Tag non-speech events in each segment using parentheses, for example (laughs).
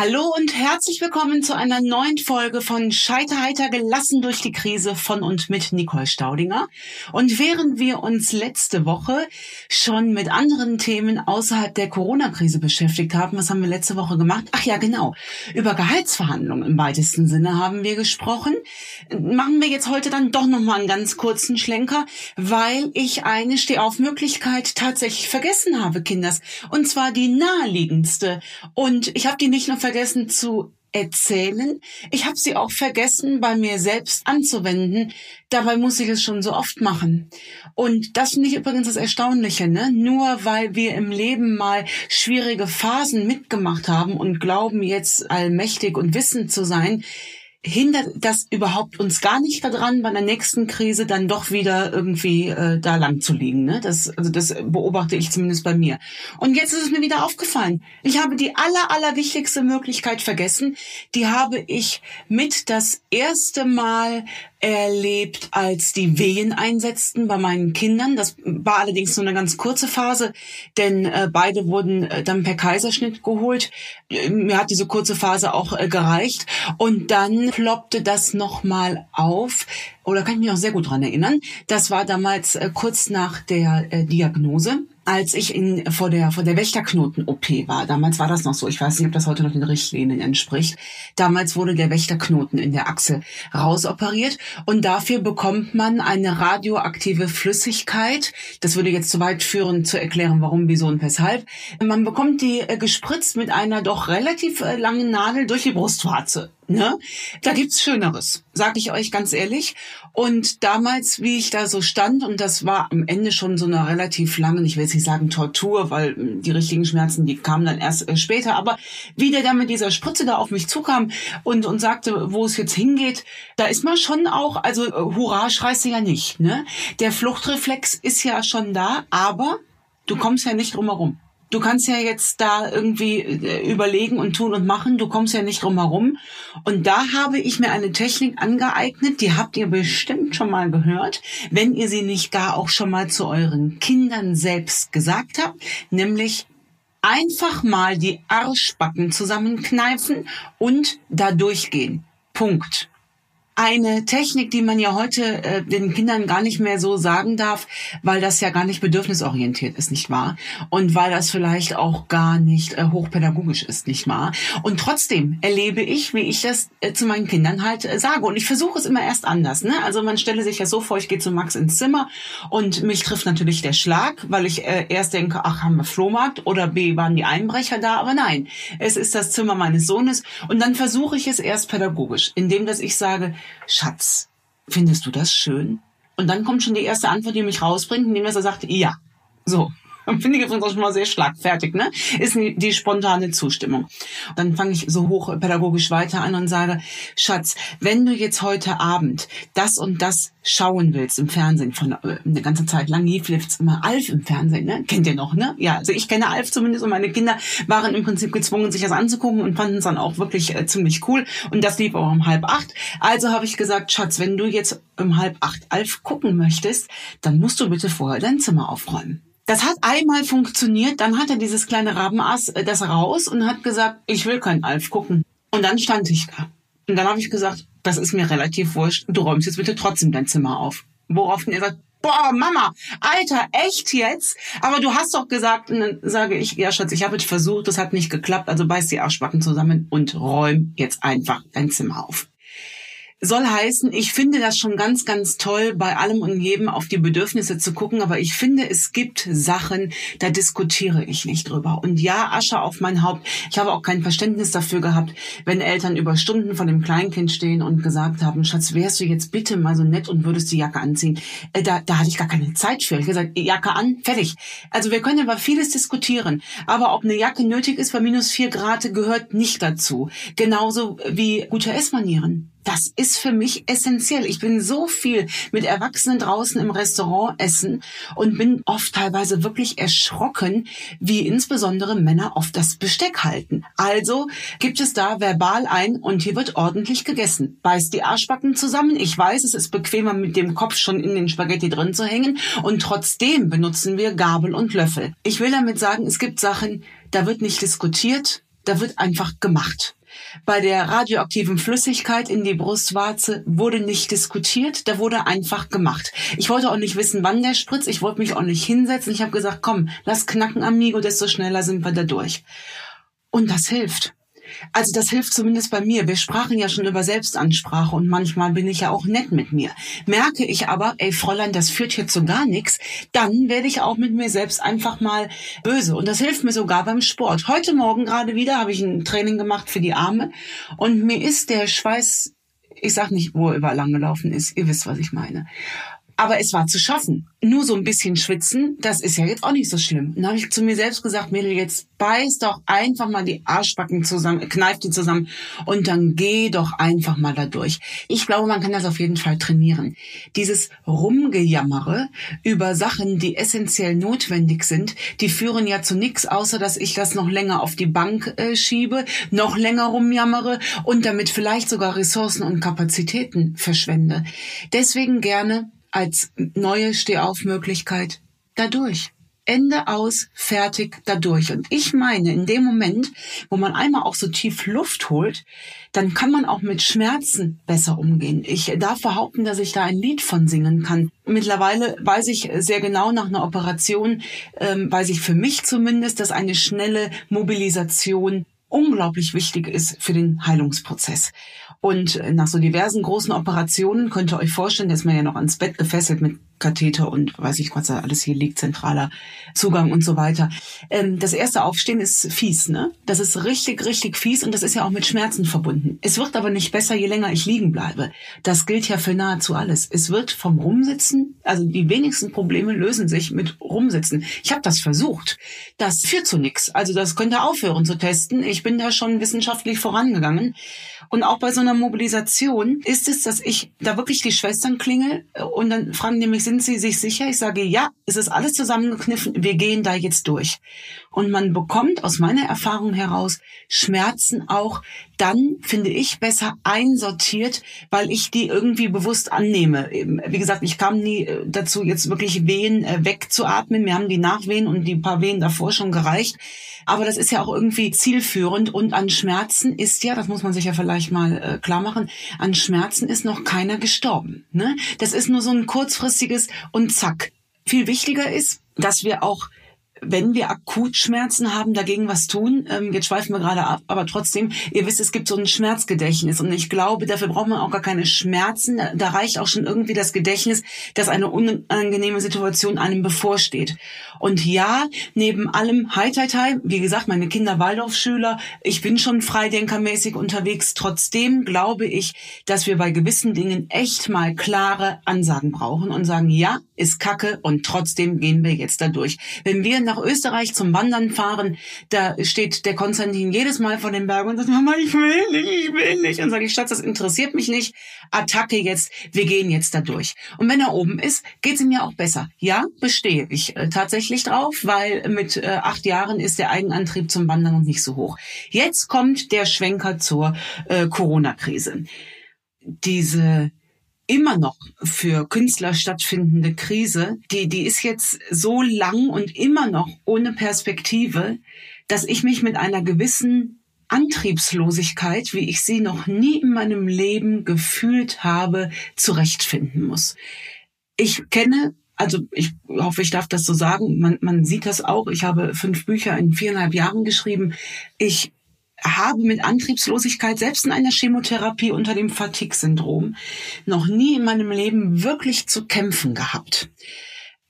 Hallo und herzlich willkommen zu einer neuen Folge von Scheiterheiter gelassen durch die Krise von und mit Nicole Staudinger. Und während wir uns letzte Woche schon mit anderen Themen außerhalb der Corona-Krise beschäftigt haben, was haben wir letzte Woche gemacht? Ach ja, genau. Über Gehaltsverhandlungen im weitesten Sinne haben wir gesprochen. Machen wir jetzt heute dann doch nochmal einen ganz kurzen Schlenker, weil ich eine Stehaufmöglichkeit tatsächlich vergessen habe, Kinders. Und zwar die naheliegendste. Und ich habe die nicht nur vergessen zu erzählen. Ich habe sie auch vergessen, bei mir selbst anzuwenden. Dabei muss ich es schon so oft machen. Und das finde ich übrigens das Erstaunliche. Ne? Nur weil wir im Leben mal schwierige Phasen mitgemacht haben und glauben jetzt allmächtig und wissend zu sein, hindert das überhaupt uns gar nicht daran, bei der nächsten Krise dann doch wieder irgendwie äh, da lang zu liegen. Ne? Das, also das beobachte ich zumindest bei mir. Und jetzt ist es mir wieder aufgefallen. Ich habe die aller, aller wichtigste Möglichkeit vergessen. Die habe ich mit das erste Mal erlebt, als die Wehen einsetzten bei meinen Kindern. Das war allerdings nur eine ganz kurze Phase, denn äh, beide wurden äh, dann per Kaiserschnitt geholt. Mir hat diese kurze Phase auch äh, gereicht. Und dann ploppte das nochmal auf. Oder kann ich mich noch sehr gut dran erinnern. Das war damals äh, kurz nach der äh, Diagnose als ich in, vor der, vor der Wächterknoten-OP war. Damals war das noch so. Ich weiß nicht, ob das heute noch den Richtlinien entspricht. Damals wurde der Wächterknoten in der Achse rausoperiert und dafür bekommt man eine radioaktive Flüssigkeit. Das würde jetzt zu weit führen, zu erklären, warum, wieso und weshalb. Man bekommt die äh, gespritzt mit einer doch relativ äh, langen Nadel durch die Brustwarze. Ne? Da gibt's Schöneres, sag ich euch ganz ehrlich. Und damals, wie ich da so stand, und das war am Ende schon so eine relativ lange, ich will jetzt nicht sagen Tortur, weil hm, die richtigen Schmerzen, die kamen dann erst äh, später, aber wie der da mit dieser Spritze da auf mich zukam und, und sagte, wo es jetzt hingeht, da ist man schon auch, also äh, Hurra schreist du ja nicht. Ne? Der Fluchtreflex ist ja schon da, aber du kommst ja nicht drum herum. Du kannst ja jetzt da irgendwie äh, überlegen und tun und machen. Du kommst ja nicht drum herum. Und da habe ich mir eine Technik angeeignet, die habt ihr bestimmt schon mal gehört, wenn ihr sie nicht gar auch schon mal zu euren Kindern selbst gesagt habt, nämlich einfach mal die Arschbacken zusammenkneifen und da durchgehen. Punkt eine Technik, die man ja heute äh, den Kindern gar nicht mehr so sagen darf, weil das ja gar nicht bedürfnisorientiert ist, nicht wahr? Und weil das vielleicht auch gar nicht äh, hochpädagogisch ist, nicht wahr? Und trotzdem erlebe ich, wie ich das äh, zu meinen Kindern halt äh, sage. Und ich versuche es immer erst anders. Ne? Also man stelle sich ja so vor, ich gehe zu Max ins Zimmer und mich trifft natürlich der Schlag, weil ich äh, erst denke, ach, haben wir Flohmarkt oder B, waren die Einbrecher da? Aber nein, es ist das Zimmer meines Sohnes. Und dann versuche ich es erst pädagogisch, indem dass ich sage, Schatz, findest du das schön? Und dann kommt schon die erste Antwort, die mich rausbringt, indem er sagt, ja. So. (laughs) Finde ich auch schon mal sehr schlagfertig, ne? Ist die spontane Zustimmung. Dann fange ich so hoch pädagogisch weiter an und sage, Schatz, wenn du jetzt heute Abend das und das schauen willst im Fernsehen, von äh, eine ganze Zeit lang lief jetzt immer Alf im Fernsehen, ne? Kennt ihr noch, ne? Ja, also ich kenne Alf zumindest und meine Kinder waren im Prinzip gezwungen, sich das anzugucken und fanden es dann auch wirklich äh, ziemlich cool. Und das lief auch um halb acht. Also habe ich gesagt, Schatz, wenn du jetzt um halb acht Alf gucken möchtest, dann musst du bitte vorher dein Zimmer aufräumen. Das hat einmal funktioniert, dann hat er dieses kleine Rabenass äh, das raus und hat gesagt, ich will kein Alf gucken. Und dann stand ich da. Und dann habe ich gesagt, das ist mir relativ wurscht, du räumst jetzt bitte trotzdem dein Zimmer auf. Worauf er sagt, boah, Mama, Alter, echt jetzt? Aber du hast doch gesagt, und dann sage ich, ja Schatz, ich habe es versucht, das hat nicht geklappt, also beiß die Arschbacken zusammen und räum jetzt einfach dein Zimmer auf. Soll heißen, ich finde das schon ganz, ganz toll, bei allem und jedem auf die Bedürfnisse zu gucken, aber ich finde, es gibt Sachen, da diskutiere ich nicht drüber. Und ja, Asche auf mein Haupt. Ich habe auch kein Verständnis dafür gehabt, wenn Eltern über Stunden vor dem Kleinkind stehen und gesagt haben, Schatz, wärst du jetzt bitte mal so nett und würdest die Jacke anziehen? Äh, da, da hatte ich gar keine Zeit für. Ich habe gesagt, Jacke an, fertig. Also wir können über vieles diskutieren, aber ob eine Jacke nötig ist bei minus vier Grad, gehört nicht dazu. Genauso wie gute Essmanieren. Das ist für mich essentiell. Ich bin so viel mit Erwachsenen draußen im Restaurant essen und bin oft teilweise wirklich erschrocken, wie insbesondere Männer oft das Besteck halten. Also gibt es da verbal ein und hier wird ordentlich gegessen. Beißt die Arschbacken zusammen. Ich weiß, es ist bequemer mit dem Kopf schon in den Spaghetti drin zu hängen und trotzdem benutzen wir Gabel und Löffel. Ich will damit sagen, es gibt Sachen, da wird nicht diskutiert, da wird einfach gemacht. Bei der radioaktiven Flüssigkeit in die Brustwarze wurde nicht diskutiert, da wurde einfach gemacht. Ich wollte auch nicht wissen, wann der spritzt, ich wollte mich auch nicht hinsetzen. Ich habe gesagt, komm, lass knacken, Amigo, desto schneller sind wir da durch. Und das hilft. Also das hilft zumindest bei mir. Wir sprachen ja schon über Selbstansprache und manchmal bin ich ja auch nett mit mir. Merke ich aber, ey Fräulein, das führt hier zu gar nichts, dann werde ich auch mit mir selbst einfach mal böse. Und das hilft mir sogar beim Sport. Heute Morgen gerade wieder habe ich ein Training gemacht für die Arme und mir ist der Schweiß ich sag nicht, wo er überall lang gelaufen ist. Ihr wisst, was ich meine. Aber es war zu schaffen. Nur so ein bisschen schwitzen, das ist ja jetzt auch nicht so schlimm. Dann habe ich zu mir selbst gesagt, Mädel, jetzt beiß doch einfach mal die Arschbacken zusammen, kneif die zusammen und dann geh doch einfach mal da durch. Ich glaube, man kann das auf jeden Fall trainieren. Dieses Rumgejammere über Sachen, die essentiell notwendig sind, die führen ja zu nichts, außer dass ich das noch länger auf die Bank äh, schiebe, noch länger rumjammere und damit vielleicht sogar Ressourcen und Kapazitäten verschwende. Deswegen gerne als neue Stehaufmöglichkeit dadurch. Ende aus, fertig, dadurch. Und ich meine, in dem Moment, wo man einmal auch so tief Luft holt, dann kann man auch mit Schmerzen besser umgehen. Ich darf behaupten, dass ich da ein Lied von singen kann. Mittlerweile weiß ich sehr genau nach einer Operation, ähm, weiß ich für mich zumindest, dass eine schnelle Mobilisation unglaublich wichtig ist für den Heilungsprozess. Und nach so diversen großen Operationen könnt ihr euch vorstellen, dass man ja noch ans Bett gefesselt mit Katheter und weiß ich, was da alles hier liegt, zentraler Zugang und so weiter. Ähm, das erste Aufstehen ist fies, ne? Das ist richtig, richtig fies und das ist ja auch mit Schmerzen verbunden. Es wird aber nicht besser, je länger ich liegen bleibe. Das gilt ja für nahezu alles. Es wird vom Rumsitzen, also die wenigsten Probleme lösen sich mit Rumsitzen. Ich habe das versucht. Das führt zu nichts. Also das könnt ihr aufhören zu testen. Ich bin da schon wissenschaftlich vorangegangen. Und auch bei so einer Mobilisation ist es, dass ich da wirklich die Schwestern klingel und dann fragen die mich, sind Sie sich sicher? Ich sage, ja, es ist alles zusammengekniffen, wir gehen da jetzt durch. Und man bekommt aus meiner Erfahrung heraus Schmerzen auch dann, finde ich, besser einsortiert, weil ich die irgendwie bewusst annehme. Wie gesagt, ich kam nie äh, dazu, jetzt wirklich Wehen äh, wegzuatmen. Mir haben die Nachwehen und die paar Wehen davor schon gereicht. Aber das ist ja auch irgendwie zielführend und an Schmerzen ist ja, das muss man sich ja vielleicht mal äh, klar machen, an Schmerzen ist noch keiner gestorben. Ne? Das ist nur so ein kurzfristiges und zack. Viel wichtiger ist, dass wir auch wenn wir akut Schmerzen haben, dagegen was tun. Ähm, jetzt schweifen wir gerade ab, aber trotzdem, ihr wisst, es gibt so ein Schmerzgedächtnis und ich glaube, dafür braucht man auch gar keine Schmerzen. Da reicht auch schon irgendwie das Gedächtnis, dass eine unangenehme Situation einem bevorsteht. Und ja, neben allem hi, wie gesagt, meine Kinder Waldorfschüler, ich bin schon freidenkermäßig unterwegs. Trotzdem glaube ich, dass wir bei gewissen Dingen echt mal klare Ansagen brauchen und sagen, ja, ist Kacke und trotzdem gehen wir jetzt da durch. Wenn wir nach Österreich zum Wandern fahren, da steht der Konstantin jedes Mal vor dem Berg und sagt, Mama, ich will nicht, ich will nicht. Und sage ich, Schatz, das interessiert mich nicht. Attacke jetzt, wir gehen jetzt da durch. Und wenn er oben ist, geht's ihm ja auch besser. Ja, bestehe ich äh, tatsächlich drauf, weil mit äh, acht Jahren ist der Eigenantrieb zum Wandern noch nicht so hoch. Jetzt kommt der Schwenker zur äh, Corona-Krise. Diese immer noch für Künstler stattfindende Krise, die, die ist jetzt so lang und immer noch ohne Perspektive, dass ich mich mit einer gewissen Antriebslosigkeit, wie ich sie noch nie in meinem Leben gefühlt habe, zurechtfinden muss. Ich kenne also ich hoffe, ich darf das so sagen, man, man sieht das auch. Ich habe fünf Bücher in viereinhalb Jahren geschrieben. Ich habe mit Antriebslosigkeit selbst in einer Chemotherapie unter dem Fatigue-Syndrom noch nie in meinem Leben wirklich zu kämpfen gehabt.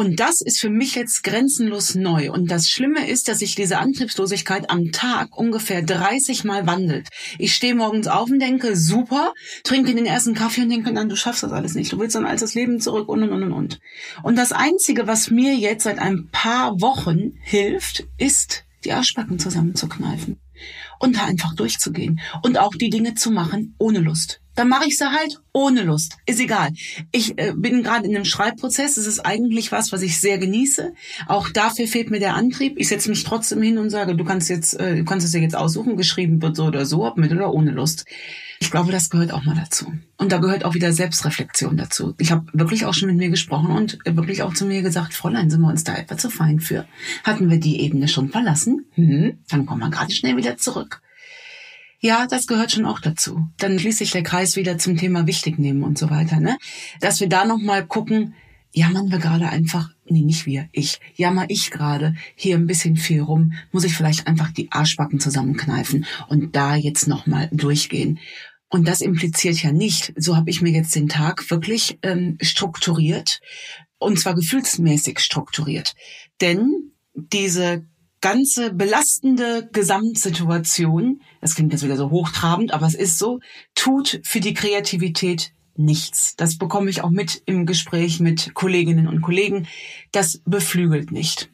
Und das ist für mich jetzt grenzenlos neu. Und das Schlimme ist, dass sich diese Antriebslosigkeit am Tag ungefähr 30 Mal wandelt. Ich stehe morgens auf und denke, super, trinke den ersten Kaffee und denke, nein, du schaffst das alles nicht. Du willst dann altes Leben zurück und, und, und, und. Und das Einzige, was mir jetzt seit ein paar Wochen hilft, ist, die Arschbacken zusammenzukneifen und da einfach durchzugehen und auch die Dinge zu machen ohne Lust. Dann mache ich sie halt ohne Lust. Ist egal. Ich äh, bin gerade in einem Schreibprozess. Es ist eigentlich was, was ich sehr genieße. Auch dafür fehlt mir der Antrieb. Ich setze mich trotzdem hin und sage, du kannst jetzt, äh, du kannst es dir jetzt aussuchen. Geschrieben wird so oder so, ob mit oder ohne Lust. Ich glaube, das gehört auch mal dazu. Und da gehört auch wieder Selbstreflexion dazu. Ich habe wirklich auch schon mit mir gesprochen und wirklich auch zu mir gesagt, Fräulein, sind wir uns da etwa zu fein für? Hatten wir die Ebene schon verlassen? Hm, dann kommen wir gerade schnell wieder zurück. Ja, das gehört schon auch dazu. Dann schließt sich der Kreis wieder zum Thema wichtig nehmen und so weiter, ne? Dass wir da nochmal gucken, jammern wir gerade einfach, nee, nicht wir, ich, jammer ich gerade hier ein bisschen viel rum, muss ich vielleicht einfach die Arschbacken zusammenkneifen und da jetzt nochmal durchgehen. Und das impliziert ja nicht, so habe ich mir jetzt den Tag wirklich ähm, strukturiert, und zwar gefühlsmäßig strukturiert. Denn diese ganze belastende Gesamtsituation, das klingt jetzt wieder so hochtrabend, aber es ist so, tut für die Kreativität nichts. Das bekomme ich auch mit im Gespräch mit Kolleginnen und Kollegen. Das beflügelt nicht.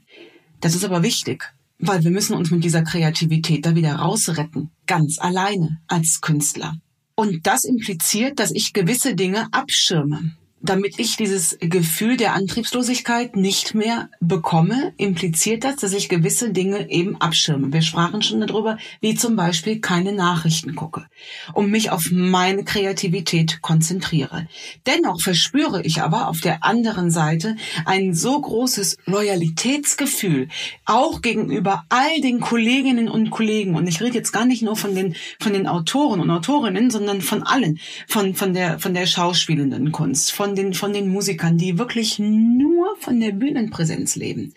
Das ist aber wichtig, weil wir müssen uns mit dieser Kreativität da wieder rausretten, ganz alleine als Künstler. Und das impliziert, dass ich gewisse Dinge abschirme damit ich dieses Gefühl der Antriebslosigkeit nicht mehr bekomme, impliziert das, dass ich gewisse Dinge eben abschirme. Wir sprachen schon darüber, wie zum Beispiel keine Nachrichten gucke und mich auf meine Kreativität konzentriere. Dennoch verspüre ich aber auf der anderen Seite ein so großes Loyalitätsgefühl, auch gegenüber all den Kolleginnen und Kollegen. Und ich rede jetzt gar nicht nur von den, von den Autoren und Autorinnen, sondern von allen, von, von der, von der schauspielenden Kunst, von den, von den Musikern, die wirklich nur von der Bühnenpräsenz leben.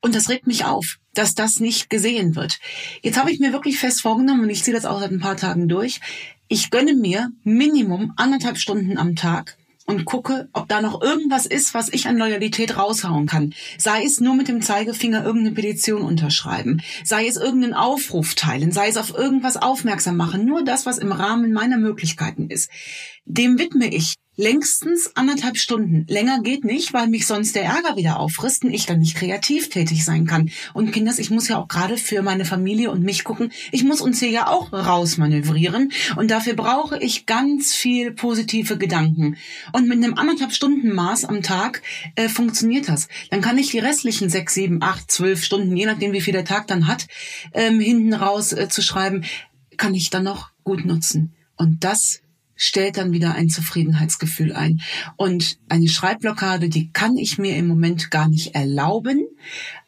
Und das regt mich auf, dass das nicht gesehen wird. Jetzt habe ich mir wirklich fest vorgenommen, und ich ziehe das auch seit ein paar Tagen durch, ich gönne mir Minimum anderthalb Stunden am Tag und gucke, ob da noch irgendwas ist, was ich an Loyalität raushauen kann. Sei es nur mit dem Zeigefinger irgendeine Petition unterschreiben, sei es irgendeinen Aufruf teilen, sei es auf irgendwas aufmerksam machen, nur das, was im Rahmen meiner Möglichkeiten ist. Dem widme ich längstens anderthalb Stunden. Länger geht nicht, weil mich sonst der Ärger wieder auffrisst und ich dann nicht kreativ tätig sein kann. Und Kinders, ich muss ja auch gerade für meine Familie und mich gucken. Ich muss uns hier ja auch rausmanövrieren. Und dafür brauche ich ganz viel positive Gedanken. Und mit einem anderthalb Stunden Maß am Tag äh, funktioniert das. Dann kann ich die restlichen sechs, sieben, acht, zwölf Stunden, je nachdem wie viel der Tag dann hat, ähm, hinten raus äh, zu schreiben, kann ich dann noch gut nutzen. Und das stellt dann wieder ein Zufriedenheitsgefühl ein. Und eine Schreibblockade, die kann ich mir im Moment gar nicht erlauben.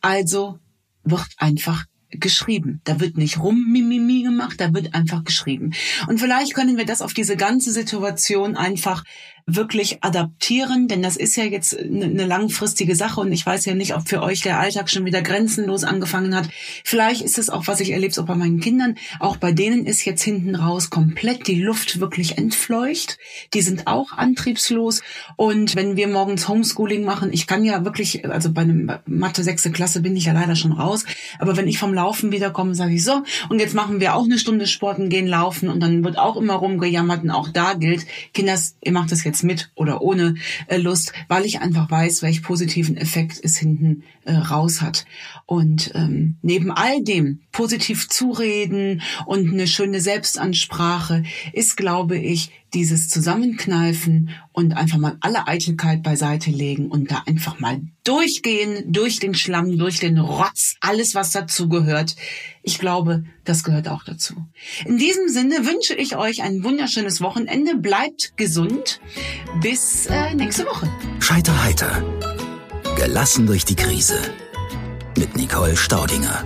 Also wird einfach geschrieben. Da wird nicht rummimimi gemacht, da wird einfach geschrieben. Und vielleicht können wir das auf diese ganze Situation einfach wirklich adaptieren, denn das ist ja jetzt eine langfristige Sache und ich weiß ja nicht, ob für euch der Alltag schon wieder grenzenlos angefangen hat. Vielleicht ist es auch, was ich erlebe, auch bei meinen Kindern. Auch bei denen ist jetzt hinten raus komplett die Luft wirklich entfleucht. Die sind auch antriebslos und wenn wir morgens Homeschooling machen, ich kann ja wirklich, also bei einem Mathe sechste Klasse bin ich ja leider schon raus, aber wenn ich vom Laufen wiederkomme, sage ich so und jetzt machen wir auch eine Stunde Sport und gehen laufen und dann wird auch immer rumgejammert und auch da gilt, Kinders, ihr macht das jetzt jetzt mit oder ohne äh, Lust, weil ich einfach weiß, welch positiven Effekt es hinten äh, raus hat. Und ähm, neben all dem positiv zureden und eine schöne Selbstansprache ist, glaube ich, dieses Zusammenkneifen und einfach mal alle Eitelkeit beiseite legen und da einfach mal durchgehen, durch den Schlamm, durch den Rotz, alles, was dazu gehört. Ich glaube, das gehört auch dazu. In diesem Sinne wünsche ich euch ein wunderschönes Wochenende. Bleibt gesund. Bis äh, nächste Woche. Scheiter heiter. Gelassen durch die Krise. Mit Nicole Staudinger.